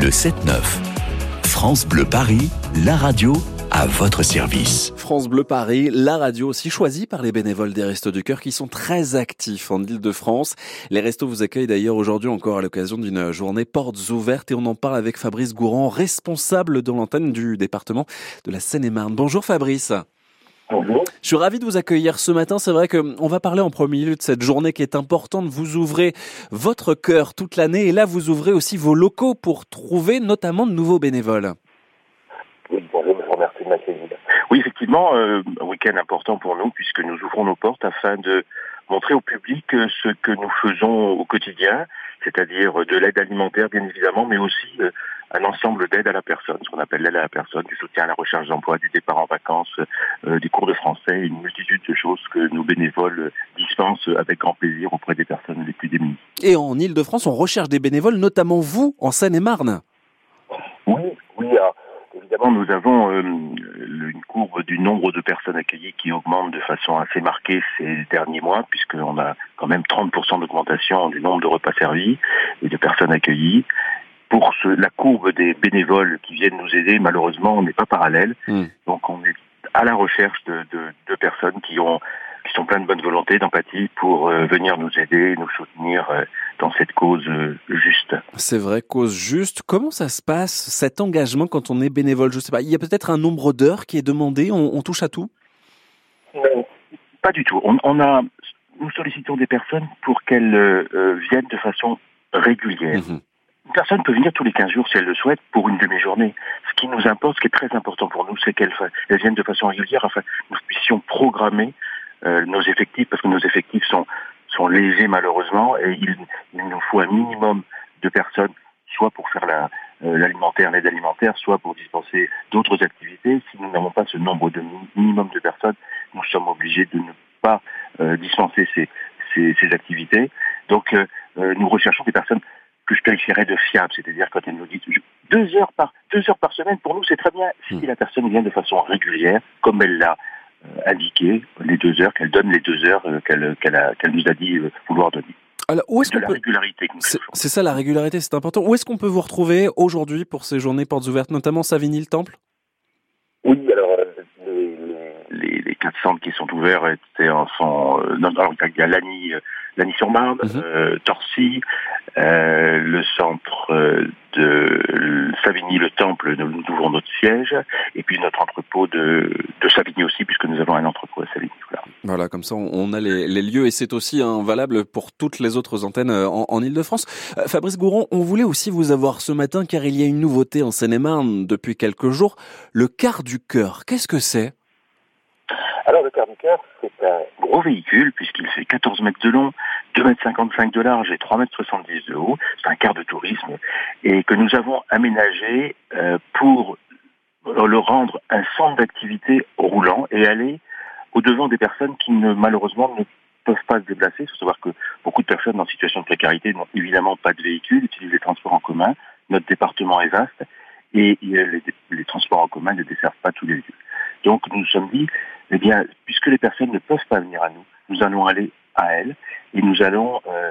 Le 7-9. France Bleu Paris, la radio à votre service. France Bleu Paris, la radio aussi choisie par les bénévoles des Restos du Cœur qui sont très actifs en Ile-de-France. Les restos vous accueillent d'ailleurs aujourd'hui encore à l'occasion d'une journée portes ouvertes et on en parle avec Fabrice Gourand, responsable de l'antenne du département de la Seine-et-Marne. Bonjour Fabrice. Bonjour. Je suis ravi de vous accueillir ce matin. C'est vrai qu'on va parler en premier lieu de cette journée qui est importante. Vous ouvrez votre cœur toute l'année et là vous ouvrez aussi vos locaux pour trouver notamment de nouveaux bénévoles. Oui, bonjour, je vous remercie de m'accueillir. Oui, effectivement, euh, un week-end important pour nous puisque nous ouvrons nos portes afin de montrer au public euh, ce que nous faisons au quotidien, c'est-à-dire de l'aide alimentaire bien évidemment, mais aussi euh, un ensemble d'aides à la personne, ce qu'on appelle l'aide à la personne, du soutien à la recherche d'emploi, du départ en vacances, euh, des cours de français, une multitude de choses que nos bénévoles dispensent avec grand plaisir auprès des personnes les plus démunies. Et en Ile-de-France, on recherche des bénévoles, notamment vous, en Seine-et-Marne. Oui, oui. alors, évidemment, nous avons euh, une courbe du nombre de personnes accueillies qui augmente de façon assez marquée ces derniers mois, puisqu'on a quand même 30% d'augmentation du nombre de repas servis et de personnes accueillies. Pour ce, la courbe des bénévoles qui viennent nous aider, malheureusement, on n'est pas parallèle. Hmm. Donc, on est à la recherche de, de, de personnes qui ont qui sont pleines de bonne volonté, d'empathie pour euh, venir nous aider, nous soutenir euh, dans cette cause euh, juste. C'est vrai, cause juste. Comment ça se passe, cet engagement, quand on est bénévole? Je sais pas, il y a peut-être un nombre d'heures qui est demandé, on, on touche à tout? Non, pas du tout. On, on a, nous sollicitons des personnes pour qu'elles euh, viennent de façon régulière. Mhm. Une personne peut venir tous les 15 jours si elle le souhaite pour une demi-journée. Ce qui nous importe, ce qui est très important pour nous, c'est elles viennent de façon régulière afin que nous puissions programmer euh, nos effectifs, parce que nos effectifs sont, sont légers malheureusement, et il, il nous faut un minimum de personnes, soit pour faire la, euh, l'alimentaire, l'aide alimentaire, soit pour dispenser d'autres activités. Si nous n'avons pas ce nombre de mi- minimum de personnes, nous sommes obligés de ne pas euh, dispenser ces, ces, ces activités. Donc euh, euh, nous recherchons des personnes que je qualifierais de fiables, c'est-à-dire quand elles nous je- deux heures par deux heures par semaine, pour nous c'est très bien si Hmm. la personne vient de façon régulière, comme elle l'a euh, indiqué, les deux heures, qu'elle donne les deux heures euh, qu'elle nous a dit euh, vouloir donner. Alors, où est-ce qu'on peut... C'est ça la régularité, c'est important. Où est-ce qu'on peut vous retrouver aujourd'hui pour ces journées portes ouvertes, notamment Savigny-le-Temple Oui, alors euh, les, les, les quatre centres qui sont ouverts étaient en sont non, alors, il y a Lagny, euh, Lagny-sur-Marne, Mhm. euh, Torcy, euh, le centre euh, de Savigny-le-Temple, nous, nous ouvrons notre siège, et puis notre entrepôt de, de Savigny aussi, puisque nous avons un entrepôt à Savigny. Voilà. Voilà, comme ça on a les, les lieux et c'est aussi hein, valable pour toutes les autres antennes euh, en, en Ile-de-France. Euh, Fabrice Gouron, on voulait aussi vous avoir ce matin car il y a une nouveauté en Seine-et-Marne depuis quelques jours, le quart du cœur. Qu'est-ce que c'est? Alors le quart du cœur, c'est un gros véhicule puisqu'il fait 14 mètres de long, 2 mètres 55 de large et 3 mètres 70 de haut. C'est un quart de tourisme et que nous avons aménagé euh, pour le rendre un centre d'activité roulant et aller au devant des personnes qui ne malheureusement ne peuvent pas se déplacer. Il faut savoir que beaucoup de personnes en situation de précarité n'ont évidemment pas de véhicule, utilisent les transports en commun. Notre département est vaste et les, les transports en commun ne desservent pas tous les lieux. Donc nous nous sommes dit, eh bien, puisque les personnes ne peuvent pas venir à nous, nous allons aller à elles et nous allons, euh,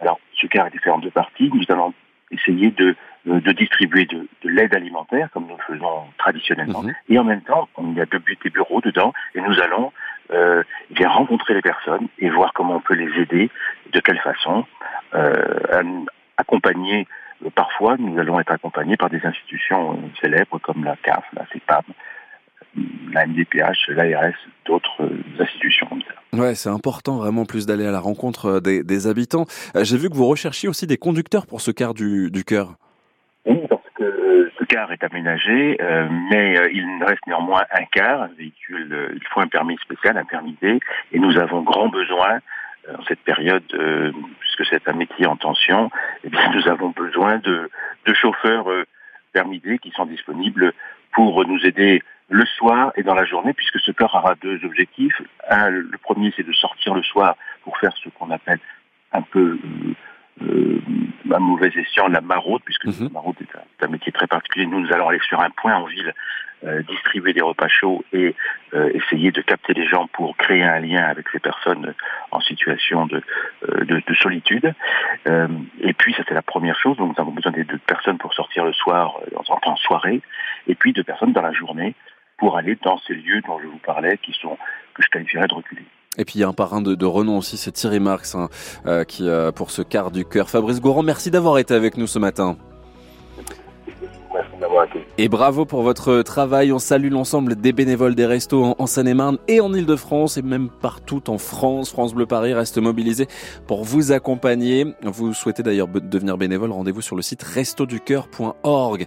alors ce car est fait en deux parties, nous allons essayer de, euh, de distribuer de, de l'aide alimentaire comme nous le faisons traditionnellement Mhm. et en même temps, il y a deux buts et bureaux dedans et nous allons euh, bien rencontrer les personnes et voir comment on peut les aider, de quelle façon, euh, accompagner Parfois, nous allons être accompagnés par des institutions célèbres comme la CAF, la CEPAM, la MDPH, l'ARS, d'autres euh, institutions comme ça. Ouais, c'est important vraiment plus d'aller à la rencontre euh, des, des habitants. Euh, J'ai vu que vous recherchiez aussi des conducteurs pour ce quart du, du cœur. Oui, parce que ce car est aménagé, euh, mais il reste néanmoins un car, un véhicule, euh, il faut un permis spécial, un permis D, et nous avons grand besoin, euh, en cette période, puisque c'est un métier en tension, eh bien nous avons besoin de, de chauffeurs permis D qui sont disponibles pour nous aider le soir et dans la journée, puisque ce car aura deux objectifs. Un, le premier, c'est de sortir le soir pour faire ce qu'on appelle un peu euh, euh, à mauvais escient la maraude, puisque Mhm. la maraude est un, est un métier très particulier. Nous, nous allons aller sur un point en ville, euh, distribuer des repas chauds et euh, essayer de capter les gens pour créer un lien avec ces personnes en situation de, euh, de, de solitude. Euh, et puis, ça c'est la première chose. Donc, nous avons besoin de, de personnes pour sortir le soir soir, en soirée, et puis de personnes dans la journée pour aller dans ces lieux dont je vous parlais, qui sont que je qualifierais de reculés. Et puis il y a un parrain de, de renom aussi, c'est Thierry Marx, hein, euh, qui euh, pour ce quart du cœur. Fabrice Gourand, merci d'avoir été avec nous ce matin. Merci d'avoir été. Et bravo pour votre travail. On salue l'ensemble des bénévoles des restos en, en Seine-et-Marne et en Ile-de-France et même partout en France. France Bleu Paris reste mobilisé pour vous accompagner. Vous souhaitez d'ailleurs devenir bénévole, rendez-vous sur le site restoducœur.org.